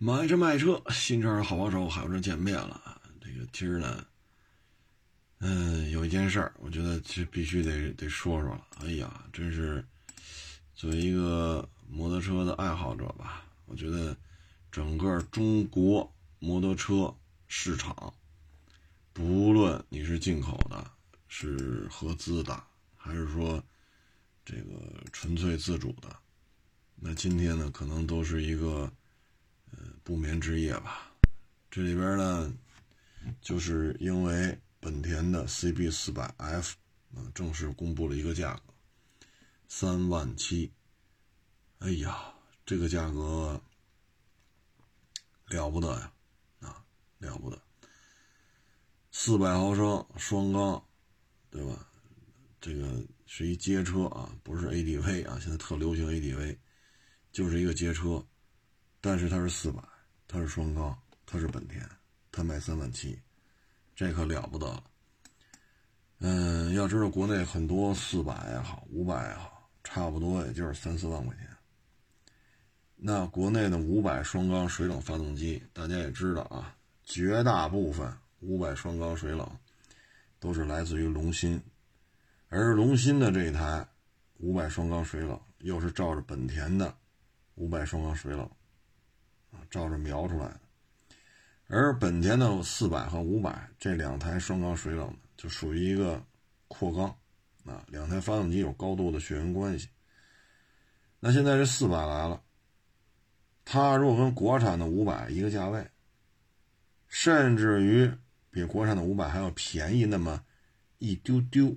买车卖车，新车好帮手，海有车见面了。这个今儿呢，嗯，有一件事儿，我觉得这必须得得说说了。哎呀，真是作为一个摩托车的爱好者吧，我觉得整个中国摩托车市场，不论你是进口的，是合资的，还是说这个纯粹自主的，那今天呢，可能都是一个。不眠之夜吧，这里边呢，就是因为本田的 CB 四百 F 啊正式公布了一个价格，三万七。哎呀，这个价格了不得呀，啊，了不得。四百毫升双缸，对吧？这个是一街车啊，不是 ADV 啊，现在特流行 ADV，就是一个街车。但是它是四百，它是双缸，它是本田，它卖三万七，这可了不得了。嗯，要知道国内很多四百也好，五百也好，差不多也就是三四万块钱。那国内的五百双缸水冷发动机，大家也知道啊，绝大部分五百双缸水冷都是来自于龙芯，而龙芯的这一台五百双缸水冷又是照着本田的五百双缸水冷。啊照着描出来的，而本田的四百和五百这两台双缸水冷的就属于一个扩缸，啊，两台发动机有高度的血缘关系。那现在这四百来了，它如果跟国产的五百一个价位，甚至于比国产的五百还要便宜那么一丢丢，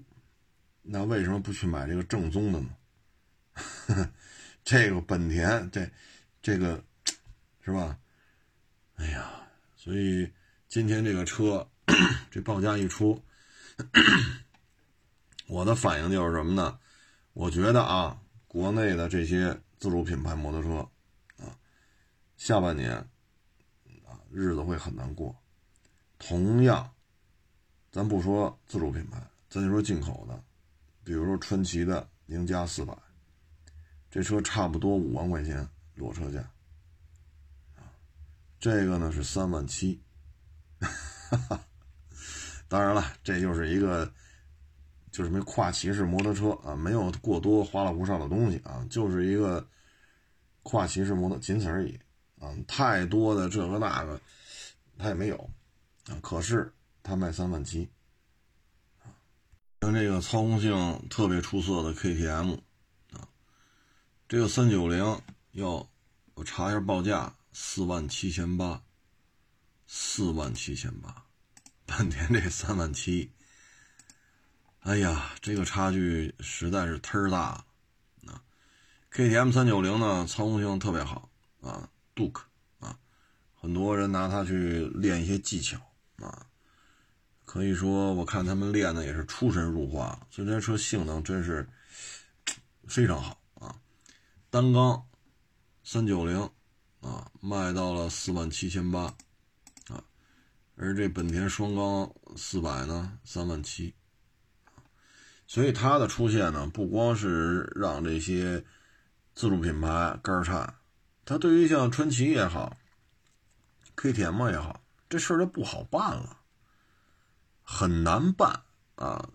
那为什么不去买这个正宗的呢？这个本田这这个。是吧？哎呀，所以今天这个车这报价一出，我的反应就是什么呢？我觉得啊，国内的这些自主品牌摩托车啊，下半年啊日子会很难过。同样，咱不说自主品牌，咱就说进口的，比如说川崎的宁加四百，这车差不多五万块钱裸车价。这个呢是三万七，当然了，这就是一个就是什么跨骑式摩托车啊，没有过多花里胡哨的东西啊，就是一个跨骑式摩托，仅此而已啊。太多的这个那个，它也没有啊。可是它卖三万七，像这个操控性特别出色的 KTM 啊，这个三九零要我查一下报价。四万七千八，四万七千八，本田这三万七，哎呀，这个差距实在是忒大了啊！KTM 三九零呢，操控性特别好啊，Duke 啊，很多人拿它去练一些技巧啊，可以说我看他们练的也是出神入化，所以这车性能真是非常好啊！单缸三九零。啊，卖到了四万七千八，啊，而这本田双缸四百呢，三万七，所以它的出现呢，不光是让这些自主品牌肝颤，它对于像川崎也好，KTM 也好，这事儿就不好办了，很难办啊。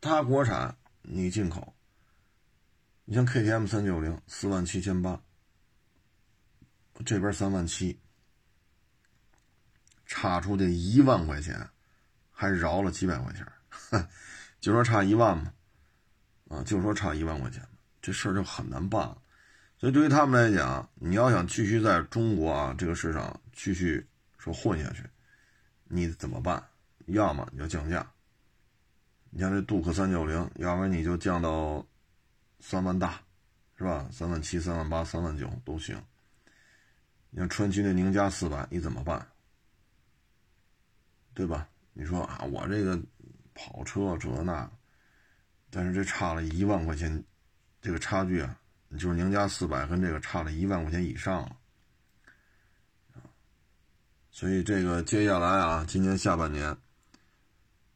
它国产，你进口，你像 KTM 三九零四万七千八。这边三万七，差出这一万块钱，还饶了几百块钱，就说差一万嘛，啊，就说差一万块钱，这事儿就很难办了。所以对于他们来讲，你要想继续在中国啊这个市场继续说混下去，你怎么办？要么你就降价，你像这杜克三九零，要不然你就降到三万大，是吧？三万七、三万八、三万九都行。你像川崎的宁家四百，你怎么办？对吧？你说啊，我这个跑车这那，但是这差了一万块钱，这个差距啊，就是宁家四百跟这个差了一万块钱以上了。所以这个接下来啊，今年下半年，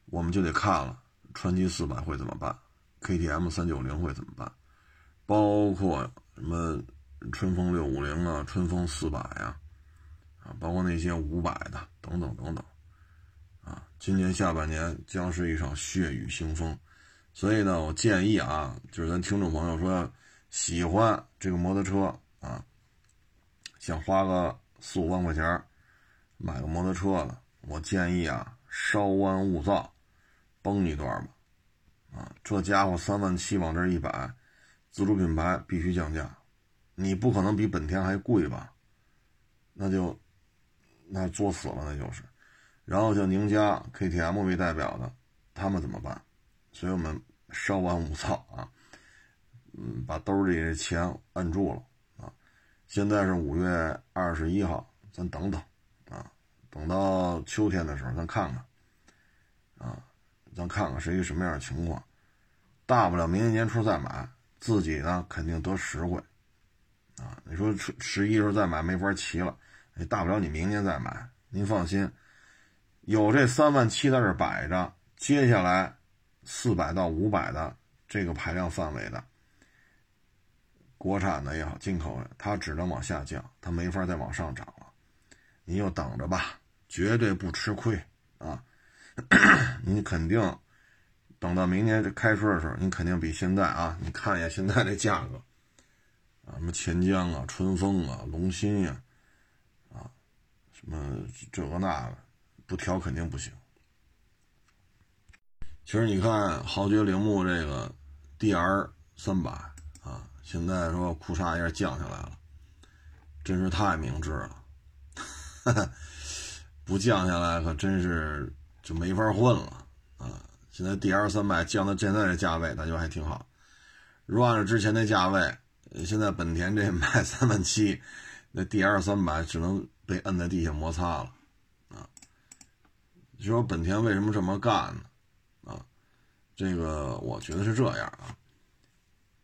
我们就得看了，川崎四百会怎么办？KTM 三九零会怎么办？包括什么？春风六五零啊，春风四百呀，啊，包括那些五百的等等等等，啊，今年下半年将是一场血雨腥风，所以呢，我建议啊，就是咱听众朋友说喜欢这个摩托车啊，想花个四五万块钱买个摩托车的，我建议啊，稍安勿躁，崩一段吧，啊，这家伙三万七往这一摆，自主品牌必须降价，你不可能比本田还贵吧？那就。那作死了，那就是。然后像宁家、KTM 为代表的，他们怎么办？所以我们稍安勿躁啊，嗯，把兜里的钱摁住了啊。现在是五月二十一号，咱等等啊，等到秋天的时候咱看看啊，咱看看是一个什么样的情况。大不了明年年初再买，自己呢肯定得实惠啊。你说十十一时候再买没法骑了。你大不了你明年再买，您放心，有这三万七在这摆着，接下来四百到五百的这个排量范围的，国产的也好，进口的，它只能往下降，它没法再往上涨了。您就等着吧，绝对不吃亏啊！你肯定等到明年这开春的时候，你肯定比现在啊，你看一下现在这价格什么钱江啊、春风啊、龙鑫呀。啊什么这个那个，不调肯定不行。其实你看豪爵铃木这个 DR 三百啊，现在说库嚓一下降下来了，真是太明智了。不降下来可真是就没法混了啊！现在 DR 三百降到现在这价位，那就还挺好。如果按照之前的价位，现在本田这 卖三万七，那 DR 三百只能。被摁在地下摩擦了，啊！你说本田为什么这么干呢？啊，这个我觉得是这样啊。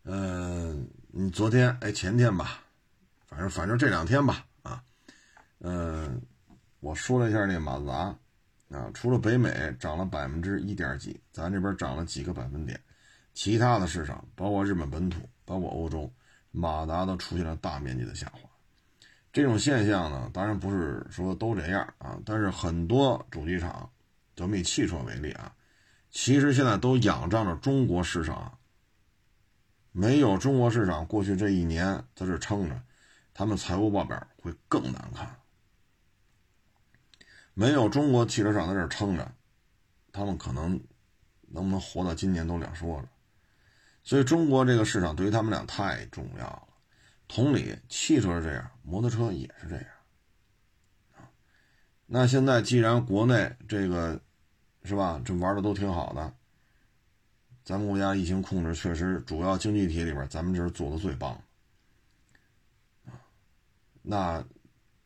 嗯，你昨天哎前天吧，反正反正这两天吧，啊，嗯，我说了一下那马自达，啊，除了北美涨了百分之一点几，咱这边涨了几个百分点，其他的市场，包括日本本土，包括欧洲，马达都出现了大面积的下滑。这种现象呢，当然不是说都这样啊，但是很多主机厂，咱们以汽车为例啊，其实现在都仰仗着中国市场。没有中国市场，过去这一年在这撑着，他们财务报表会更难看。没有中国汽车厂在这撑着，他们可能能不能活到今年都两说了。所以，中国这个市场对于他们俩太重要了。同理，汽车是这样，摩托车也是这样，那现在既然国内这个，是吧？这玩的都挺好的，咱们国家疫情控制确实主要经济体里边，咱们这是做的最棒，啊，那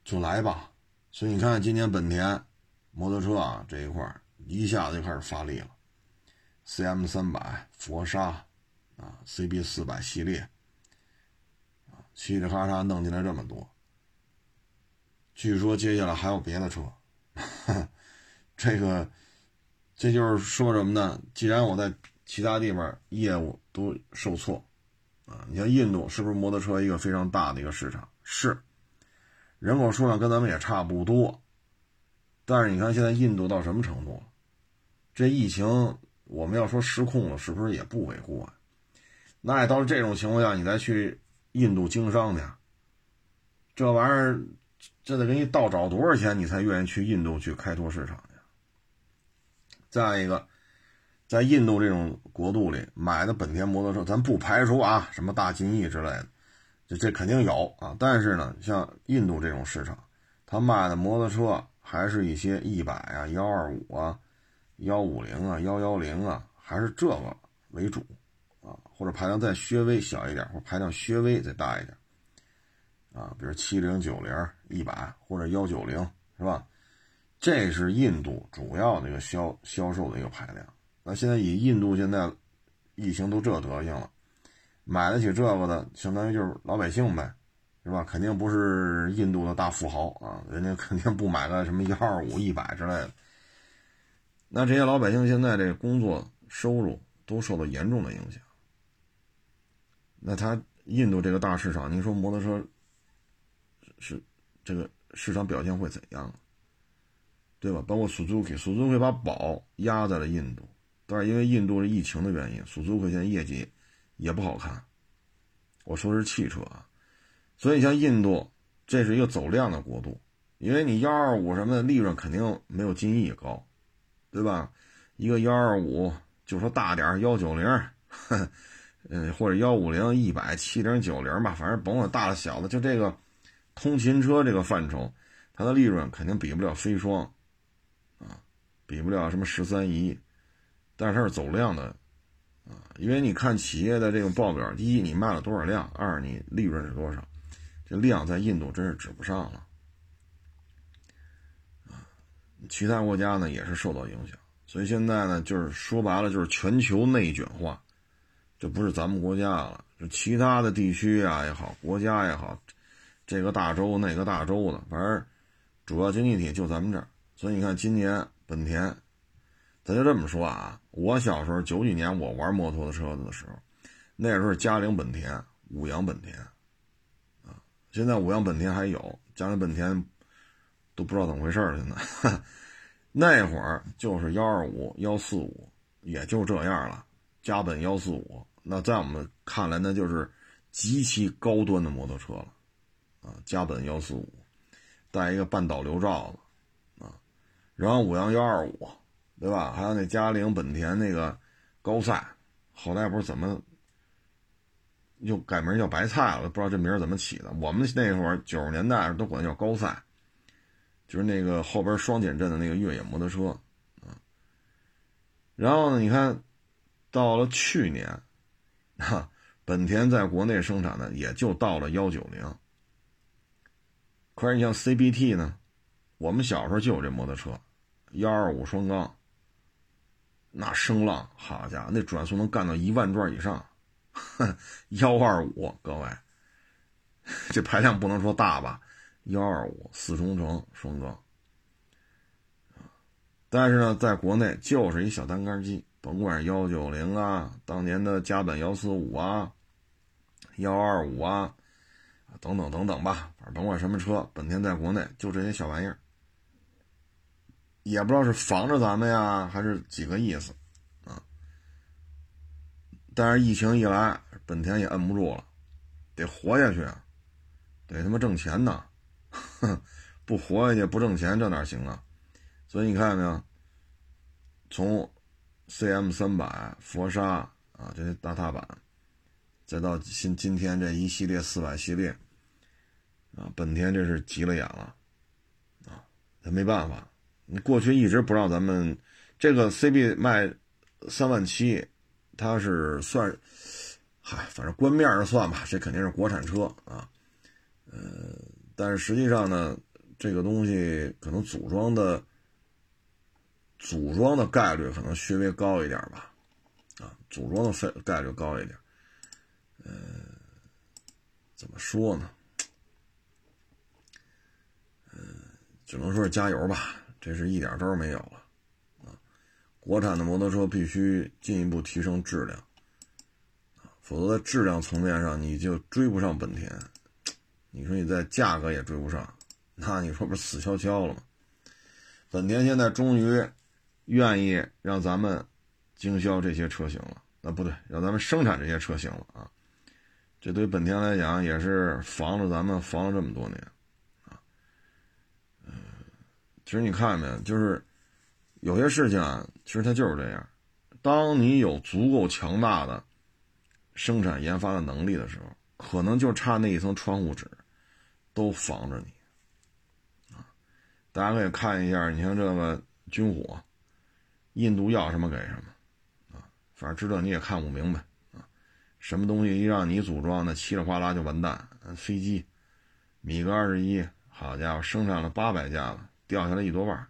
就来吧。所以你看，今年本田摩托车啊这一块一下子就开始发力了，CM 三百、佛沙啊、CB 四百系列。啊嘁哩喀嚓弄进来这么多，据说接下来还有别的车，这个这就是说什么呢？既然我在其他地方业务都受挫，啊，你像印度是不是摩托车一个非常大的一个市场？是，人口数量跟咱们也差不多，但是你看现在印度到什么程度了？这疫情我们要说失控了，是不是也不为过呀？那也到了这种情况下，你再去。印度经商去，这玩意儿，这得给你倒找多少钱，你才愿意去印度去开拓市场去？再一个，在印度这种国度里买的本田摩托车，咱不排除啊，什么大金翼之类的，这这肯定有啊。但是呢，像印度这种市场，他卖的摩托车还是一些一百啊、幺二五啊、幺五零啊、幺幺零啊，还是这个为主。或者排量再稍微小一点，或排量稍微再大一点，啊，比如七零、九零、一百或者幺九零，是吧？这是印度主要的一个销销售的一个排量。那现在以印度现在疫情都这德行了，买得起这个的，相当于就是老百姓呗，是吧？肯定不是印度的大富豪啊，人家肯定不买个什么幺二五、一百之类的。那这些老百姓现在这工作收入都受到严重的影响。那他印度这个大市场，您说摩托车是这个市场表现会怎样，对吧？包括 Suzuki，Suzuki 把宝压在了印度，但是因为印度是疫情的原因，Suzuki 现在业绩也不好看。我说是汽车啊，所以像印度，这是一个走量的国度，因为你幺二五什么的利润肯定没有金翼高，对吧？一个幺二五，就说大点幺九零，嗯，或者幺五零、一百、七零、九零吧，反正甭管大的小的，就这个通勤车这个范畴，它的利润肯定比不了飞双，啊，比不了什么十三姨，但是它是走量的。啊，因为你看企业的这个报表，第一你卖了多少辆，二你利润是多少，这量在印度真是指不上了。啊，其他国家呢也是受到影响，所以现在呢就是说白了就是全球内卷化，就不是咱们国家了，就其他的地区啊也好，国家也好，这个大洲那个大洲的，反正主要经济体就咱们这儿，所以你看今年本田。咱就这么说啊，我小时候九几年我玩摩托的车子的时候，那时候嘉陵本田、五羊本田，啊，现在五羊本田还有，嘉陵本田都不知道怎么回事了。现在 那会儿就是幺二五、幺四五，也就这样了。嘉本幺四五，那在我们看来那就是极其高端的摩托车了，啊，嘉本幺四五，带一个半导流罩子，啊，然后五羊幺二五。对吧？还有那嘉陵本田那个高赛，后来不是怎么又改名叫白菜了？不知道这名怎么起的。我们那会儿九十年代都管叫高赛，就是那个后边双减震的那个越野摩托车啊。然后呢，你看到了去年，哈，本田在国内生产的也就到了幺九零。可是你像 CBT 呢，我们小时候就有这摩托车，幺二五双缸。那声浪，好家伙，那转速能干到一万转以上，幺二五，各位，这排量不能说大吧？幺二五四冲程双缸，但是呢，在国内就是一小单杆机，甭管是幺九零啊，当年的加本幺四五啊，幺二五啊，等等等等吧，反正甭管什么车，本田在国内就这些小玩意儿。也不知道是防着咱们呀，还是几个意思，啊！但是疫情一来，本田也摁不住了，得活下去啊，得他妈挣钱呐！不活下去不挣钱，这哪行啊？所以你看见没有？从 CM 三百、佛沙啊这些大踏板，再到今今天这一系列四百系列，啊，本田这是急了眼了，啊，他没办法。你过去一直不让咱们这个 CB 卖三万七，它是算，嗨，反正官面上算吧，这肯定是国产车啊，呃，但是实际上呢，这个东西可能组装的组装的概率可能稍微高一点吧，啊，组装的费概率高一点，呃，怎么说呢？呃，只能说是加油吧。这是一点招没有了，啊！国产的摩托车必须进一步提升质量，啊，否则在质量层面上你就追不上本田。你说你在价格也追不上，那你说不是死翘翘了吗？本田现在终于愿意让咱们经销这些车型了，啊，不对，让咱们生产这些车型了啊！这对本田来讲也是防着咱们防了这么多年啊。嗯。其实你看见没有，就是有些事情啊，其实它就是这样。当你有足够强大的生产研发的能力的时候，可能就差那一层窗户纸，都防着你。啊，大家可以看一下，你像这个军火，印度要什么给什么，啊，反正知道你也看不明白啊。什么东西一让你组装，那稀里哗啦就完蛋。飞机，米格二十一，好家伙，生产了八百架了。掉下来一多半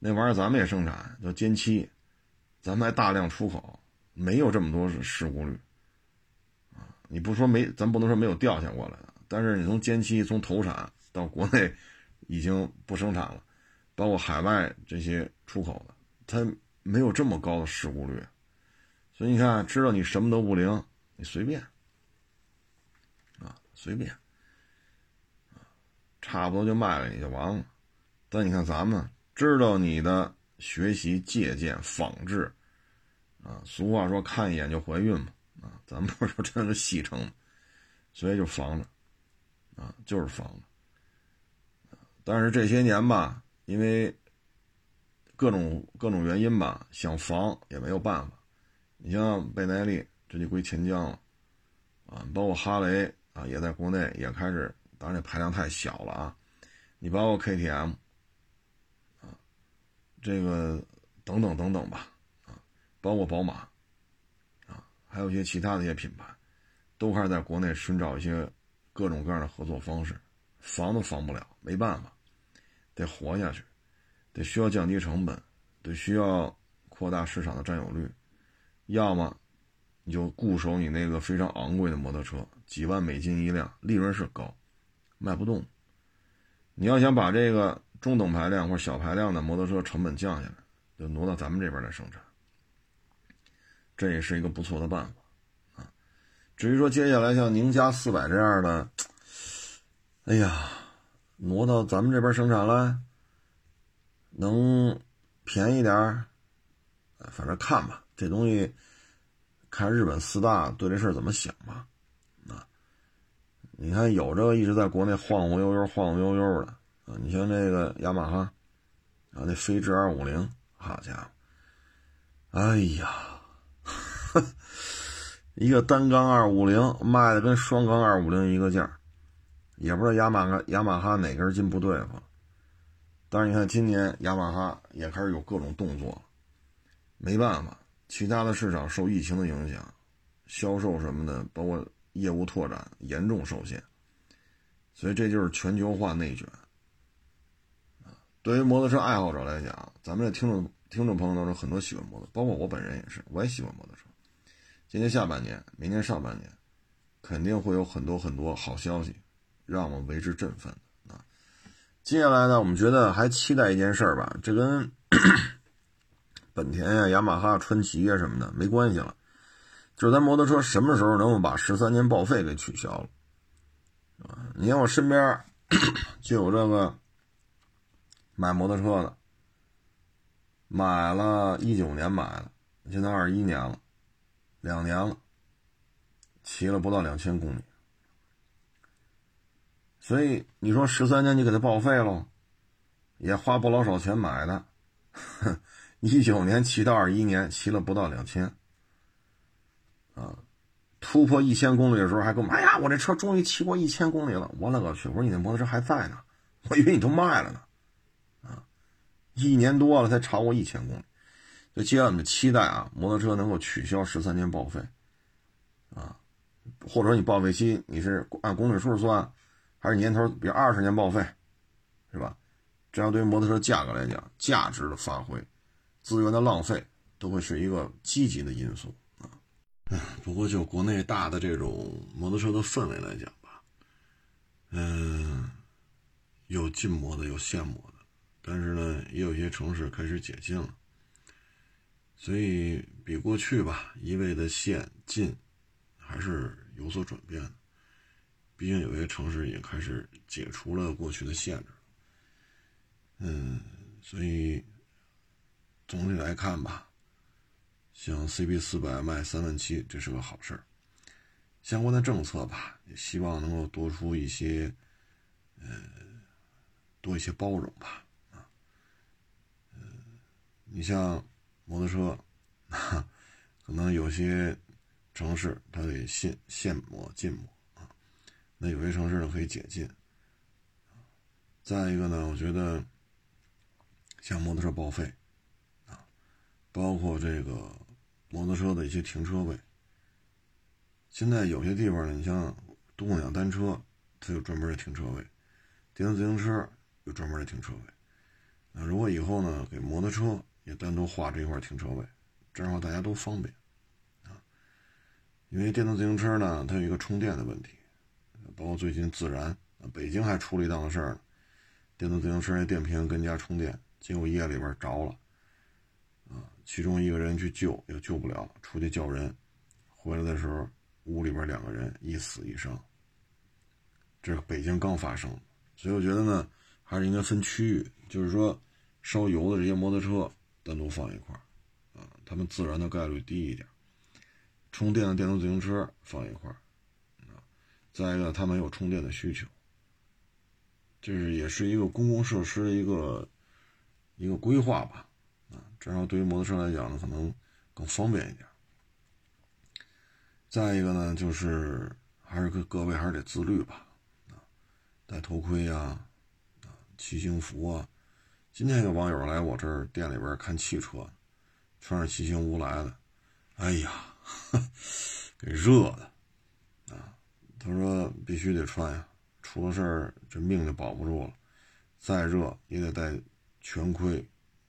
那玩意儿咱们也生产，叫歼七，咱们还大量出口，没有这么多事故率啊！你不说没，咱不能说没有掉下过来的，但是你从歼七从投产到国内已经不生产了，包括海外这些出口的，它没有这么高的事故率，所以你看，知道你什么都不灵，你随便啊，随便。差不多就卖了你就完了。但你看咱们知道你的学习、借鉴、仿制，啊，俗话说看一眼就怀孕嘛，啊，咱们不是说真的是细称，所以就防着，啊，就是防着。但是这些年吧，因为各种各种原因吧，想防也没有办法。你像倍耐力，这就归钱江了，啊，包括哈雷啊，也在国内也开始，当然这排量太小了啊。你包括 KTM，啊，这个等等等等吧，啊，包括宝马，啊，还有一些其他的一些品牌，都开始在国内寻找一些各种各样的合作方式，防都防不了，没办法，得活下去，得需要降低成本，得需要扩大市场的占有率。要么你就固守你那个非常昂贵的摩托车，几万美金一辆，利润是高，卖不动。你要想把这个中等排量或者小排量的摩托车成本降下来，就挪到咱们这边来生产，这也是一个不错的办法啊。至于说接下来像宁家四百这样的，哎呀，挪到咱们这边生产来，能便宜点儿反正看吧。这东西看日本四大对这事儿怎么想吧，啊，你看有这个一直在国内晃晃悠悠、晃晃悠悠的啊，你像这个雅马哈啊，那飞智二五零，好家伙，哎呀，一个单缸二五零卖的跟双缸二五零一个价，也不知道雅马哈雅马哈哪根筋不对付，但是你看今年雅马哈也开始有各种动作，没办法。其他的市场受疫情的影响，销售什么的，包括业务拓展严重受限，所以这就是全球化内卷。对于摩托车爱好者来讲，咱们的听众听众朋友当中很多喜欢摩托，包括我本人也是，我也喜欢摩托车。今年下半年、明年上半年，肯定会有很多很多好消息，让我们为之振奋！接下来呢，我们觉得还期待一件事儿吧，这跟。本田呀、雅马哈、川崎呀什么的没关系了，就是咱摩托车什么时候能够把十三年报废给取消了，啊？你看我身边 就有这个买摩托车的，买了一九年买的，现在二一年了，两年了，骑了不到两千公里，所以你说十三年你给它报废了，也花不老少钱买的，哼。一九年骑到二一年，骑了不到两千，啊，突破一千公里的时候还跟我，哎呀，我这车终于骑过一千公里了，我勒个去！我说你那摩托车还在呢，我以为你都卖了呢，啊，一年多了才超过一千公里，就接下来我们期待啊，摩托车能够取消十三年报废，啊，或者说你报废期你是按公里数算，还是年头，比如二十年报废，是吧？这样对于摩托车价格来讲，价值的发挥。资源的浪费都会是一个积极的因素啊。不过就国内大的这种摩托车的氛围来讲吧，嗯，有禁摩的，有限摩的，但是呢，也有些城市开始解禁了，所以比过去吧，一味的限禁还是有所转变的。毕竟有些城市也开始解除了过去的限制，嗯，所以。总体来看吧，像 CB 四百卖三万七，这是个好事儿。相关的政策吧，也希望能够多出一些，呃，多一些包容吧。啊，嗯，你像摩托车，可能有些城市它得限限摩禁摩，那有些城市呢可以解禁。再一个呢，我觉得像摩托车报废。啊包括这个摩托车的一些停车位，现在有些地方呢，你像共享单车，它有专门的停车位；电动自行车有专门的停车位。那如果以后呢，给摩托车也单独划这一块停车位，这样的话大家都方便啊。因为电动自行车呢，它有一个充电的问题，包括最近自燃，北京还出了一档子事儿，电动自行车那电瓶跟家充电，结果夜里边着了。啊其中一个人去救也救不了，出去叫人，回来的时候屋里边两个人一死一伤。这是北京刚发生所以我觉得呢，还是应该分区域，就是说烧油的这些摩托车单独放一块儿，啊，他们自燃的概率低一点。充电的电动自行车放一块儿，再一个，他们有充电的需求，这是也是一个公共设施的一个一个规划吧，啊，至少对于摩托车来讲呢，可能更方便一点。再一个呢，就是还是各各位还是得自律吧，啊，戴头盔呀，啊，骑行服啊。今天有网友来我这儿店里边看汽车，穿着骑行服来的，哎呀。给热的！他说必须得穿呀，出了事儿这命就保不住了。再热也得戴全盔，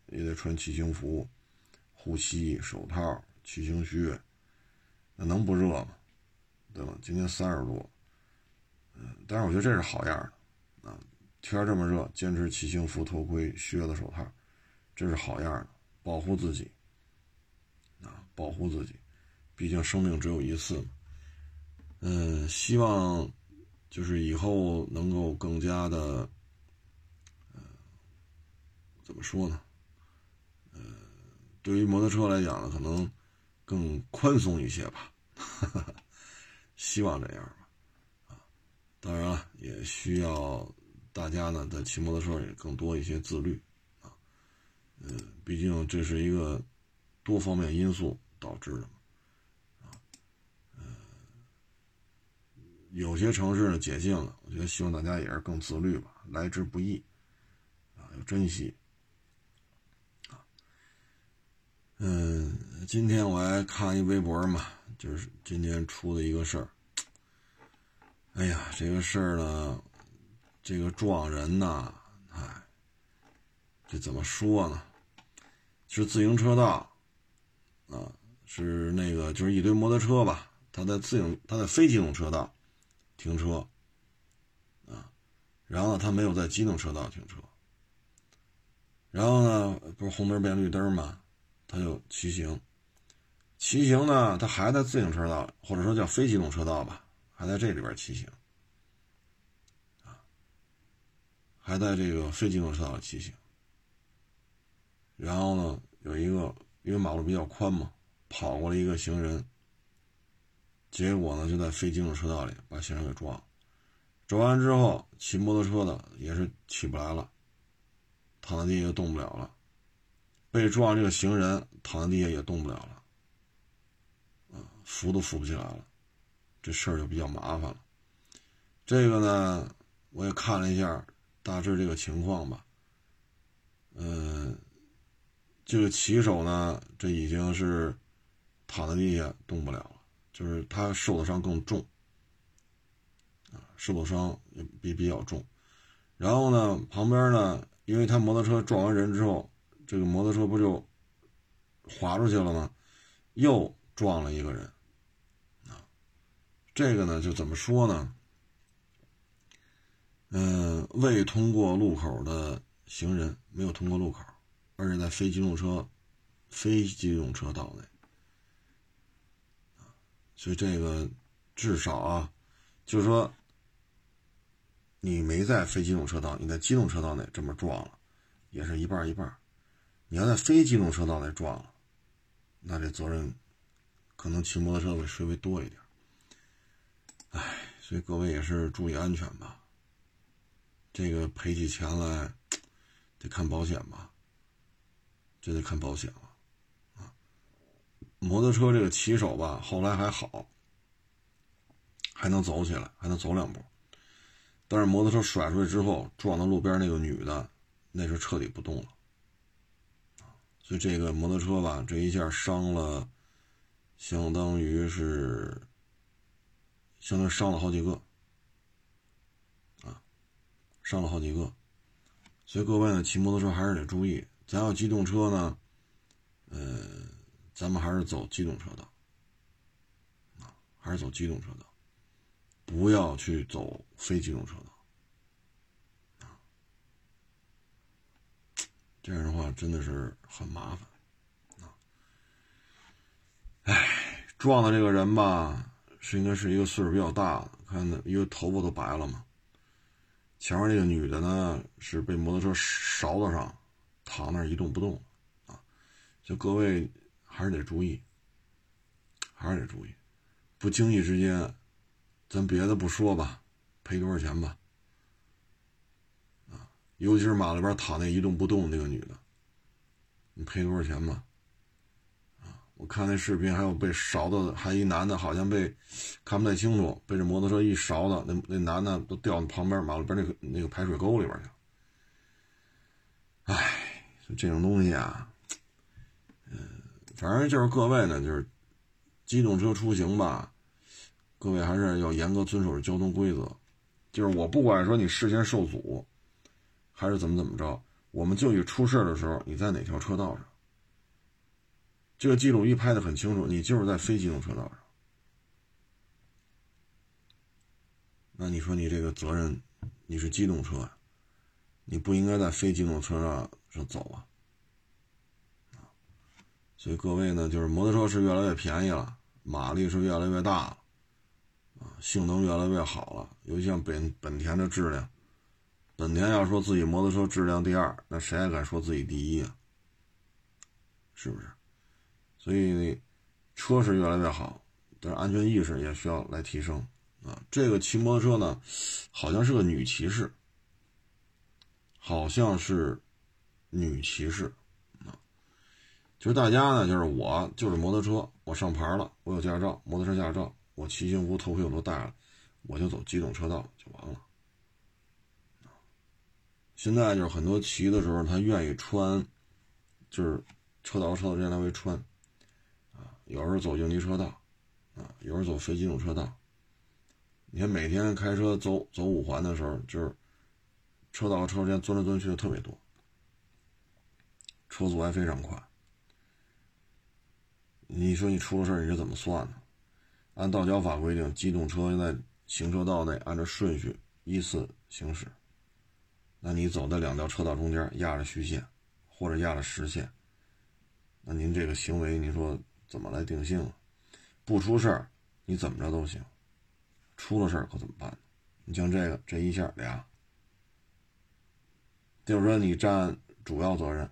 也得穿骑行服、护膝、手套、骑行靴，那能不热吗？对吧？今天三十度，嗯，但是我觉得这是好样的啊！天这么热，坚持骑行服、头盔、靴子、手套，这是好样的，保护自己啊，保护自己。毕竟生命只有一次嘛，嗯，希望就是以后能够更加的，呃，怎么说呢？呃，对于摩托车来讲呢，可能更宽松一些吧，希望这样吧，啊，当然了，也需要大家呢在骑摩托车也更多一些自律，啊，嗯，毕竟这是一个多方面因素导致的。有些城市呢解禁了，我觉得希望大家也是更自律吧，来之不易，啊，要珍惜，啊，嗯，今天我还看一微博嘛，就是今天出的一个事儿，哎呀，这个事儿呢，这个撞人呐，哎，这怎么说呢？是自行车道，啊，是那个就是一堆摩托车吧，他在自行他在非机动车道。停车，啊，然后，他没有在机动车道停车，然后呢，不是红灯变绿灯嘛，他就骑行，骑行呢，他还在自行车道，或者说叫非机动车道吧，还在这里边骑行，啊，还在这个非机动车道骑行，然后呢，有一个因为马路比较宽嘛，跑过来一个行人。结果呢，就在非机动车道里把行人给撞了。撞完之后，骑摩托车的也是起不来了，躺在地下动不了了。被撞这个行人躺在地下也动不了了，啊，扶都扶不起来了。这事儿就比较麻烦了。这个呢，我也看了一下大致这个情况吧。嗯，这个骑手呢，这已经是躺在地下动不了了。就是他受的伤更重，啊，受的伤也比比较重。然后呢，旁边呢，因为他摩托车撞完人之后，这个摩托车不就滑出去了吗？又撞了一个人，啊，这个呢，就怎么说呢？嗯，未通过路口的行人没有通过路口，而且在非机动车、非机动车道内。所以这个至少啊，就是说，你没在非机动车道，你在机动车道内这么撞了，也是一半一半。你要在非机动车道内撞了，那这责任可能骑摩托车会稍微多一点。哎，所以各位也是注意安全吧。这个赔起钱来 得看保险吧，这得看保险了。摩托车这个骑手吧，后来还好，还能走起来，还能走两步。但是摩托车甩出去之后，撞到路边那个女的，那是彻底不动了。所以这个摩托车吧，这一下伤了，相当于是，相当于伤了好几个，啊，伤了好几个。所以各位呢，骑摩托车还是得注意。咱要机动车呢，呃。咱们还是走机动车道，啊，还是走机动车道，不要去走非机动车道，啊，这样的话真的是很麻烦，啊，哎，撞的这个人吧，是应该是一个岁数比较大的，看那因为头发都白了嘛，前面那个女的呢是被摩托车勺子上躺那儿一动不动啊，就各位还是得注意，还是得注意，不经意之间，咱别的不说吧，赔多少钱吧，啊，尤其是马路边躺那一动不动那个女的，你赔多少钱吧？我看那视频，还有被勺的，还一男的，好像被看不太清楚，被这摩托车一勺的，那那男的都掉到旁边马路边那个那个排水沟里边去。唉，这种东西啊，反正就是各位呢，就是机动车出行吧，各位还是要严格遵守交通规则。就是我不管说你事先受阻，还是怎么怎么着，我们就以出事的时候你在哪条车道上。这个记录仪拍的很清楚，你就是在非机动车道上。那你说你这个责任，你是机动车，你不应该在非机动车上上走啊？所以各位呢，就是摩托车是越来越便宜了，马力是越来越大了，啊，性能越来越好了。尤其像本本田的质量，本田要说自己摩托车质量第二，那谁还敢说自己第一啊？是不是？所以，车是越来越好，但是安全意识也需要来提升啊。这个骑摩托车呢，好像是个女骑士，好像是女骑士。就是大家呢，就是我就是摩托车，我上牌了，我有驾照，摩托车驾照，我骑行服、头盔我都戴了，我就走机动车道就完了。现在就是很多骑的时候，他愿意穿，就是车道和车道之间来回穿。啊有时候走应急车道，啊，有时候走非机动车道。你看每天开车走走五环的时候，就是车道和车之间钻来钻去的特别多，车速还非常快。你说你出了事你是怎么算的？按道交法规定，机动车在行车道内按照顺序依次行驶。那你走在两条车道中间压着虚线，或者压着实线，那您这个行为，你说？怎么来定性？不出事儿，你怎么着都行；出了事儿可怎么办？你像这个，这一下俩，就是说你占主要责任。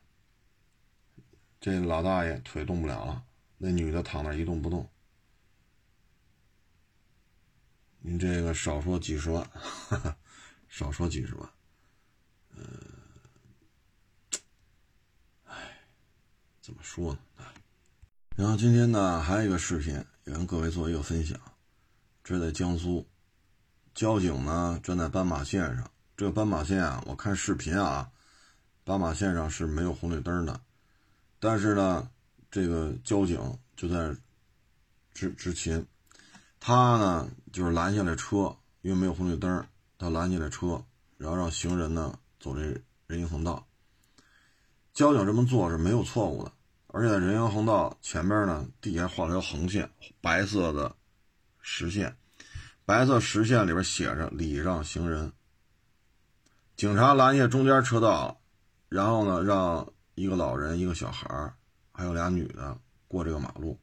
这老大爷腿动不了了，那女的躺那一动不动。您这个少说几十万，少说几十万，嗯，哎，怎么说呢？啊然后今天呢，还有一个视频也跟各位做一个分享。这在江苏，交警呢站在斑马线上。这个斑马线啊，我看视频啊，斑马线上是没有红绿灯的。但是呢，这个交警就在执执勤，他呢就是拦下来车，因为没有红绿灯，他拦下来车，然后让行人呢走这人行横道。交警这么做是没有错误的。而且人行横道前面呢，地下画了条横线，白色的实线，白色实线里边写着“礼让行人”。警察拦下中间车道，然后呢，让一个老人、一个小孩还有俩女的过这个马路。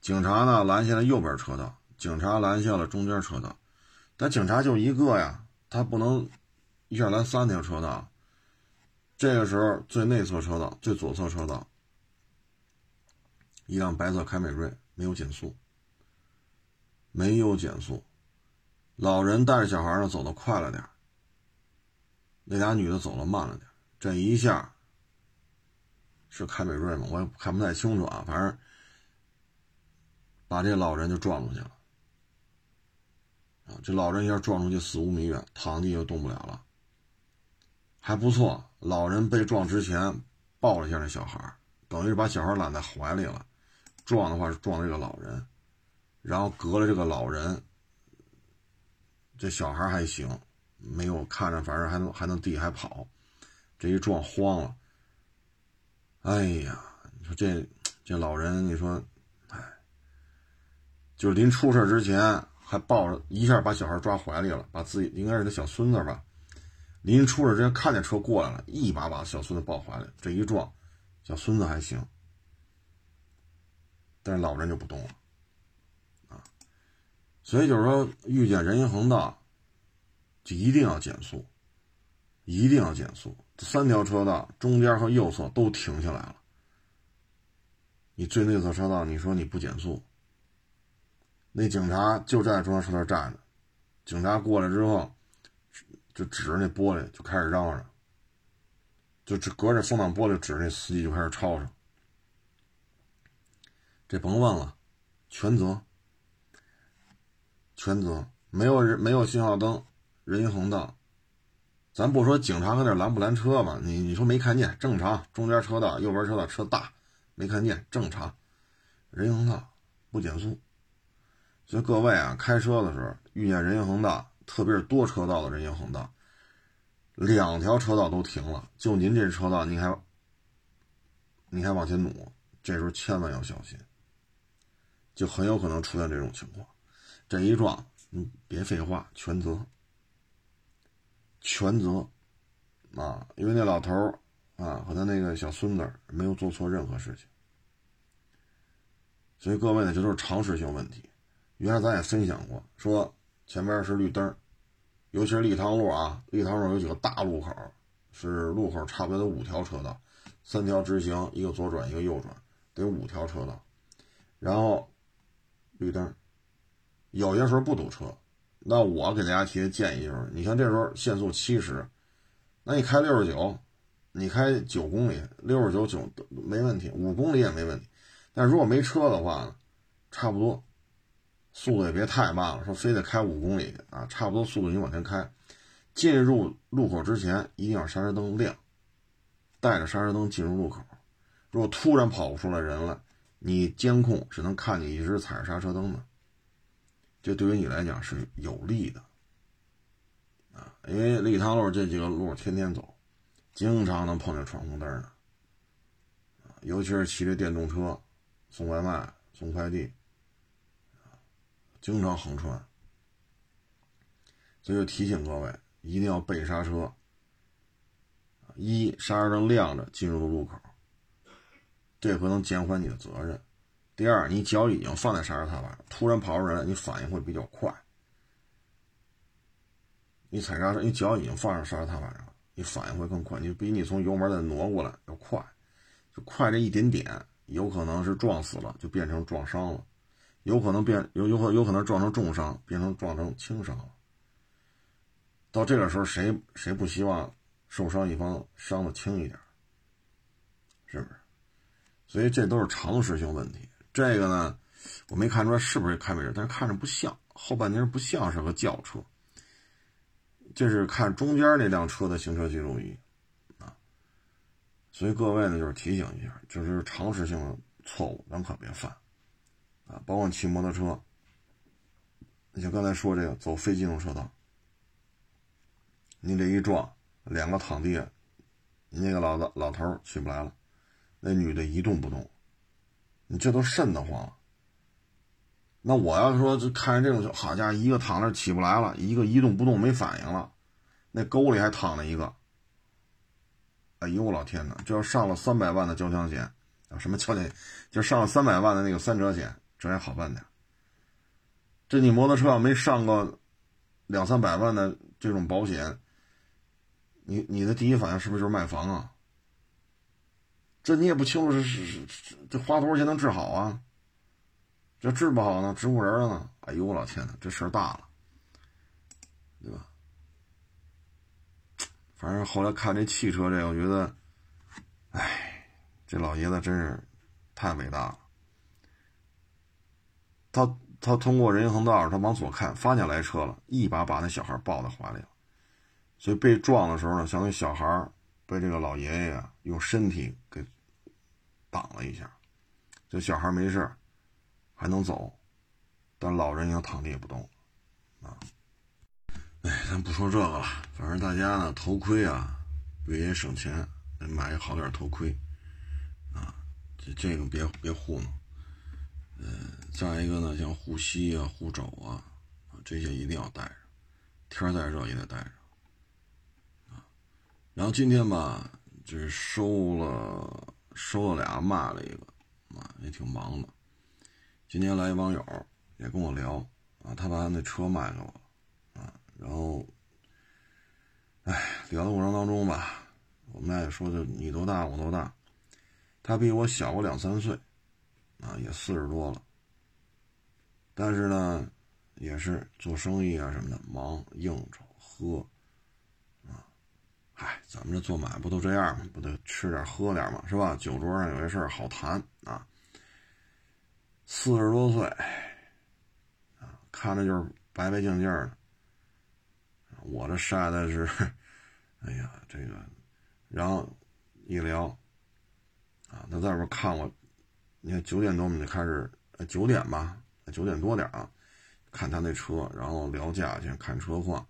警察呢拦下了右边车道，警察拦下了中间车道，但警察就一个呀，他不能一下拦三条车道。这个时候，最内侧车道、最左侧车道。一辆白色凯美瑞没有减速，没有减速，老人带着小孩呢走的快了点那俩女的走的慢了点这一下是凯美瑞吗？我也看不太清楚啊，反正把这老人就撞出去了啊！这老人一下撞出去四五米远，躺地就动不了了。还不错，老人被撞之前抱了一下那小孩，等于是把小孩揽在怀里了。撞的话是撞这个老人，然后隔了这个老人，这小孩还行，没有看着，反正还能还能地还跑，这一撞慌了，哎呀，你说这这老人，你说，哎，就是临出事之前还抱着一下把小孩抓怀里了，把自己应该是他小孙子吧，临出事之前看见车过来了，一把把小孙子抱怀里，这一撞，小孙子还行。但是老人就不动了，啊，所以就是说，遇见人行横道，就一定要减速，一定要减速。三条车道中间和右侧都停下来了，你最内侧车道，你说你不减速，那警察就站在中央车道站着，警察过来之后，就指着那玻璃就开始嚷嚷，就只隔着风挡玻璃指着那司机就开始吵吵。这甭问了，全责，全责，没有人没有信号灯，人行横道。咱不说警察搁那拦不拦车吧，你你说没看见，正常。中间车道、右边车道车大，没看见，正常。人行横道不减速，所以各位啊，开车的时候遇见人行横道，特别是多车道的人行横道，两条车道都停了，就您这车道，你还你还往前努，这时候千万要小心，就很有可能出现这种情况。这一撞，你别废话，全责。全责，啊，因为那老头啊和他那个小孙子没有做错任何事情，所以各位呢，这都是常识性问题。原来咱也分享过，说前边是绿灯，尤其是立汤路啊，立汤路有几个大路口，是路口差不多有五条车道，三条直行，一个左转，一个右转，得五条车道。然后绿灯，有些时候不堵车。那我给大家提的建议就是，你看这时候限速七十，那你开六十九，你开九公里，六十九九没问题，五公里也没问题。但如果没车的话呢，差不多，速度也别太慢了，说非得开五公里啊，差不多速度你往前开。进入路口之前一定要刹车灯亮，带着刹车灯进入路口。如果突然跑出来人了，你监控是能看你一直踩着刹车灯的。这对于你来讲是有利的，啊，因为立汤路这几个路天天走，经常能碰见闯红灯的，尤其是骑着电动车送外卖、送快递，经常横穿，所以就提醒各位一定要备刹车，一刹车灯亮着进入路口，这可能减缓你的责任。第二，你脚已经放在刹车踏板，突然跑出人，你反应会比较快。你踩刹车，你脚已经放上刹车踏板上了，你反应会更快，你比你从油门再挪过来要快，就快这一点点，有可能是撞死了，就变成撞伤了，有可能变有有可有可能撞成重伤，变成撞成轻伤了。到这个时候，谁谁不希望受伤一方伤的轻一点？是不是？所以这都是常识性问题。这个呢，我没看出来是不是凯美瑞，但是看着不像，后半截不像是个轿车。这是看中间那辆车的行车记录仪啊。所以各位呢，就是提醒一下，就是常识性的错误，咱可别犯啊。包括骑摩托车，你像刚才说这个走非机动车道，你这一撞，两个躺地，你那个老子老头起不来了，那女的一动不动。你这都瘆得慌。那我要是说，就看见这种，好家伙，一个躺那起不来了，一个一动不动没反应了，那沟里还躺着一个。哎呦我老天哪！这要上了三百万的交强险，啊什么交强，就上了三百万的那个三者险，这还好办点。这你摩托车要没上个两三百万的这种保险，你你的第一反应是不是就是卖房啊？这你也不清楚是是是这花多少钱能治好啊？这治不好呢，植物人了呢？哎呦我老天呐，这事儿大了，对吧？反正后来看这汽车这，我觉得，哎，这老爷子真是太伟大了。他他通过人行横道，他往左看，发现来车了，一把把那小孩抱在怀里了。所以被撞的时候呢，相当于小孩被这个老爷爷啊用身体给。挡了一下，这小孩没事还能走，但老人已经躺地也不动了啊！哎，咱不说这个了，反正大家呢，头盔啊，为也省钱，得买一好点头盔啊！这这个别别糊弄。嗯，再一个呢，像护膝啊、护肘啊，这些一定要带着，天再热也得带着啊。然后今天吧，就是收了。收了俩，卖了一个，啊，也挺忙的。今天来一网友也跟我聊，啊，他把他那车卖给我，啊，然后哎，聊的过程当中吧，我们俩也说，就你多大，我多大，他比我小个两三岁，啊，也四十多了。但是呢，也是做生意啊什么的，忙应酬喝，哎，咱们这做买卖不都这样吗？不得吃点喝点嘛，是吧？酒桌上有些事儿好谈啊。四十多岁，啊，看着就是白白净净的。我这晒的是，哎呀，这个，然后一聊，啊，他在外边看我，你看九点多我们就开始，九点吧，九点多点啊，看他那车，然后聊价钱，看车况，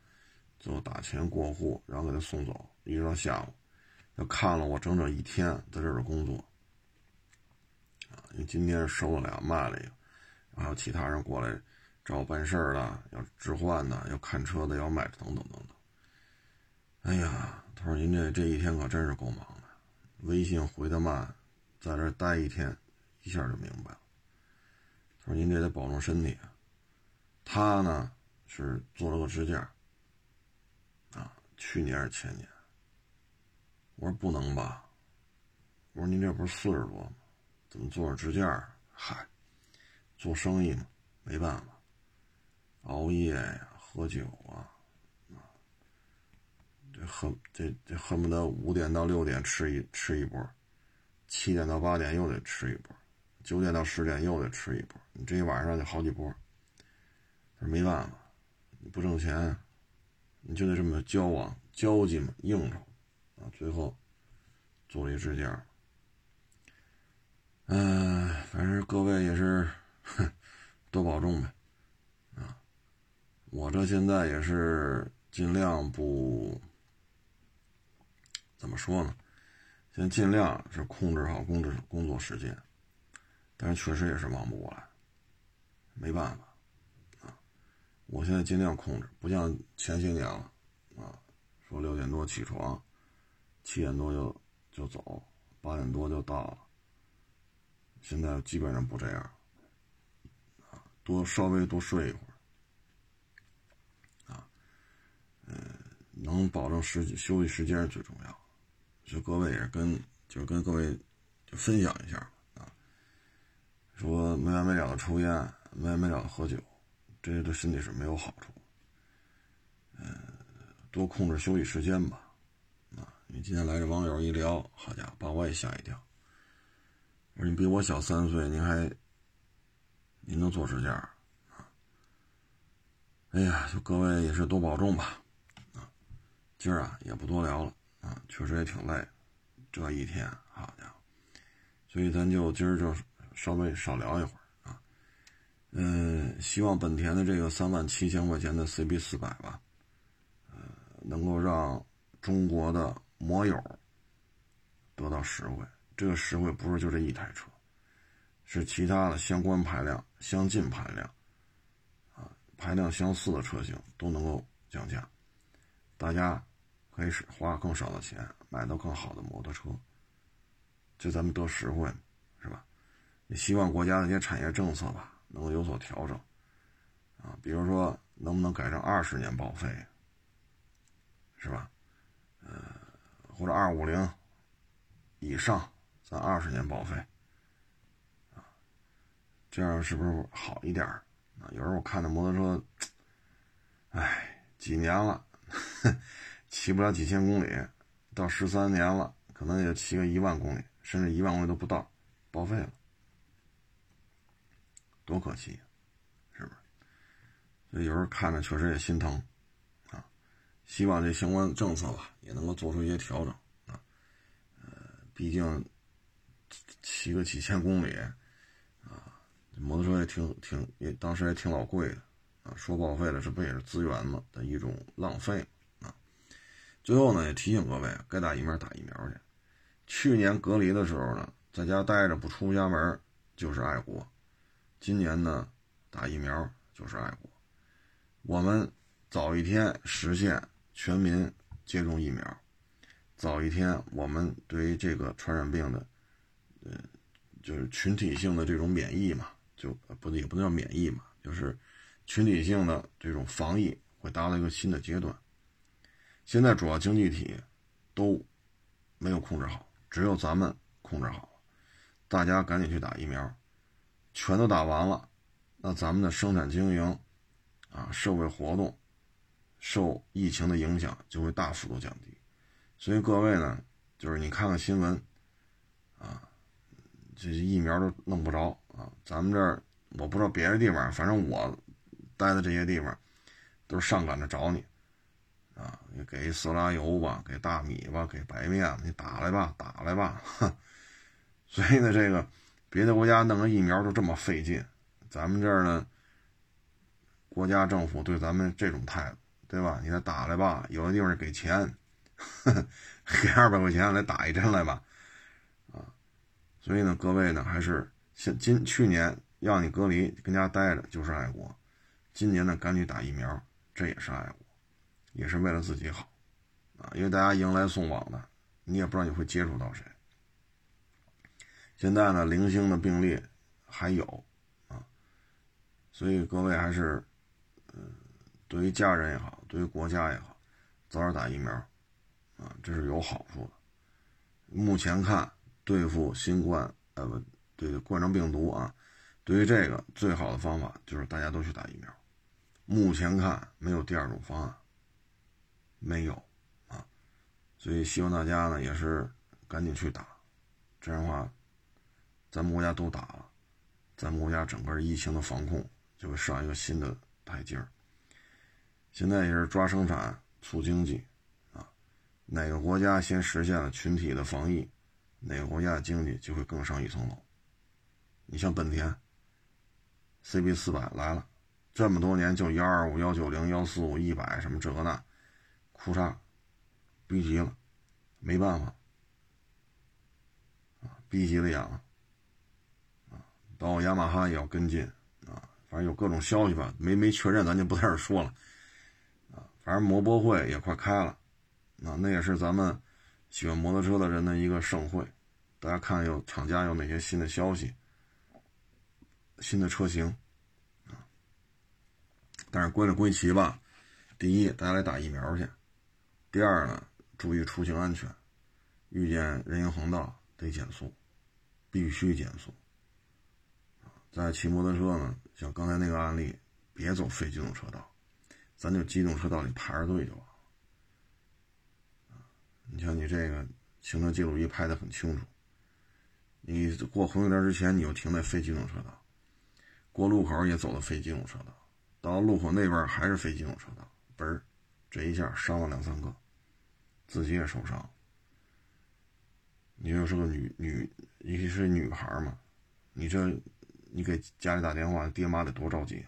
最后打钱过户，然后给他送走，一直到下午，他看了我整整一天在这儿工作，啊，因为今天收了俩，卖了一个，然后其他人过来。找我办事儿的，要置换的，要看车的，要买等等等等。哎呀，他说您这这一天可真是够忙的，微信回的慢，在这待一天，一下就明白了。他说您这得保重身体。他呢是做了个支架，去年还是前年。我说不能吧，我说您这不是四十多吗？怎么做着支架？嗨，做生意嘛，没办法。熬夜呀，喝酒啊，啊，这恨这这恨不得五点到六点吃一吃一波，七点到八点又得吃一波，九点到十点又得吃一波，你这一晚上就好几波。这没办法，你不挣钱，你就得这么交往交际嘛，应酬啊，最后做了一支架。嗯，反正各位也是，多保重呗。啊我这现在也是尽量不怎么说呢，先尽量是控制好工作工作时间，但是确实也是忙不过来，没办法。我现在尽量控制，不像前些年了啊，说六点多起床，七点多就就走，八点多就到了。现在基本上不这样啊，多稍微多睡一会儿。啊嗯，能保证时休息时间最重要，就各位也跟就是跟各位就分享一下啊，说没完没了的抽烟，没完没了的喝酒，这对身体是没有好处。嗯，多控制休息时间吧，啊，因为今天来这网友一聊，好家伙，把我也吓一跳。我说你比我小三岁，您还您能做支架啊？哎呀，就各位也是多保重吧。啊今儿啊也不多聊了啊，确实也挺累，这一天好家伙，所以咱就今儿就稍微少聊一会儿。嗯，希望本田的这个三万七千块钱的 CB 四百吧，呃，能够让中国的摩友得到实惠。这个实惠不是就这一台车，是其他的相关排量、相近排量啊、排量相似的车型都能够降价，大家。可以是花更少的钱买到更好的摩托车，就咱们得实惠，是吧？也希望国家的一些产业政策吧能够有所调整，啊，比如说能不能改成二十年报废，是吧？呃，或者二五零以上咱二十年报废，啊，这样是不是好一点啊？有时候我看那摩托车，哎，几年了。骑不了几千公里，到十三年了，可能也骑个一万公里，甚至一万公里都不到，报废了，多可惜，是不是？所以有时候看着确实也心疼，啊，希望这相关政策吧也能够做出一些调整啊，呃，毕竟骑个几千公里，啊，摩托车也挺挺也当时也挺老贵的，啊，说报废了，这不也是资源嘛的一种浪费啊。最后呢，也提醒各位，该打疫苗打疫苗去。去年隔离的时候呢，在家待着不出家门就是爱国。今年呢，打疫苗就是爱国。我们早一天实现全民接种疫苗，早一天我们对于这个传染病的，呃，就是群体性的这种免疫嘛，就不也不能叫免疫嘛，就是群体性的这种防疫会达到一个新的阶段。现在主要经济体都没有控制好，只有咱们控制好。大家赶紧去打疫苗，全都打完了，那咱们的生产经营啊，社会活动受疫情的影响就会大幅度降低。所以各位呢，就是你看看新闻啊，这些疫苗都弄不着啊。咱们这儿我不知道别的地方，反正我待的这些地方都是上赶着找你啊，你给色拉油吧，给大米吧，给白面，你打来吧，打来吧。所以呢，这个别的国家弄个疫苗都这么费劲，咱们这儿呢，国家政府对咱们这种态度，对吧？你再打来吧，有的地方给钱，给二百块钱来打一针来吧，啊，所以呢，各位呢，还是现今去年让你隔离跟家待着就是爱国，今年呢赶紧打疫苗，这也是爱国，也是为了自己好，啊，因为大家迎来送往的，你也不知道你会接触到谁。现在呢，零星的病例还有啊，所以各位还是，嗯，对于家人也好，对于国家也好，早点打疫苗，啊，这是有好处的。目前看，对付新冠，呃，不对，冠状病毒啊，对于这个最好的方法就是大家都去打疫苗。目前看没有第二种方案，没有啊，所以希望大家呢也是赶紧去打，这样的话。咱们国家都打了，咱们国家整个疫情的防控就会上一个新的台阶儿。现在也是抓生产促经济，啊，哪个国家先实现了群体的防疫，哪个国家的经济就会更上一层楼。你像本田，CB 四百来了，这么多年就幺二五、幺九零、幺四五、一百什么这个那，库嚓，逼急了，没办法，啊，逼急了眼了。然后雅马哈也要跟进啊，反正有各种消息吧，没没确认，咱就不在这说了啊。反正摩博会也快开了，啊，那也是咱们喜欢摩托车的人的一个盛会。大家看有厂家有哪些新的消息、新的车型啊？但是归了归齐吧，第一，大家来打疫苗去；第二呢，注意出行安全，遇见人行横道得减速，必须减速。在骑摩托车呢，像刚才那个案例，别走非机动车道，咱就机动车道里排着队就完了。你像你这个行车记录仪拍的很清楚，你过红绿灯之前你就停在非机动车道，过路口也走了非机动车道，到路口那边还是非机动车道，嘣儿，这一下伤了两三个，自己也受伤。你又是个女女，你是女孩嘛，你这。你给家里打电话，爹妈得多着急，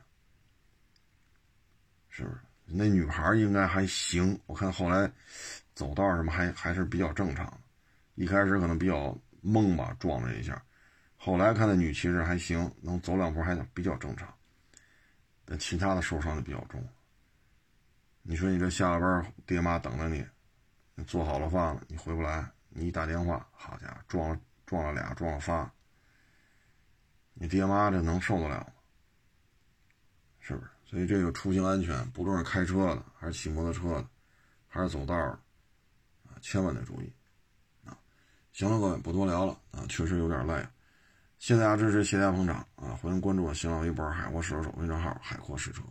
是不是？那女孩应该还行，我看后来走道什么还还是比较正常。一开始可能比较懵吧，撞了一下，后来看那女骑士还行，能走两步还比较正常。但其他的受伤就比较重。你说你这下了班，爹妈等着你，你做好了饭了，你回不来，你一打电话，好家伙，撞了撞了俩，撞了仨。你爹妈这能受得了吗？是不是？所以这个出行安全，不论是开车的，还是骑摩托车的，还是走道的，啊，千万得注意。啊，行了，各位，不多聊了啊，确实有点累。谢谢大家支持，谢谢大家捧场啊！欢迎关注我新浪微博“海阔试车手”微信号“海阔试车”。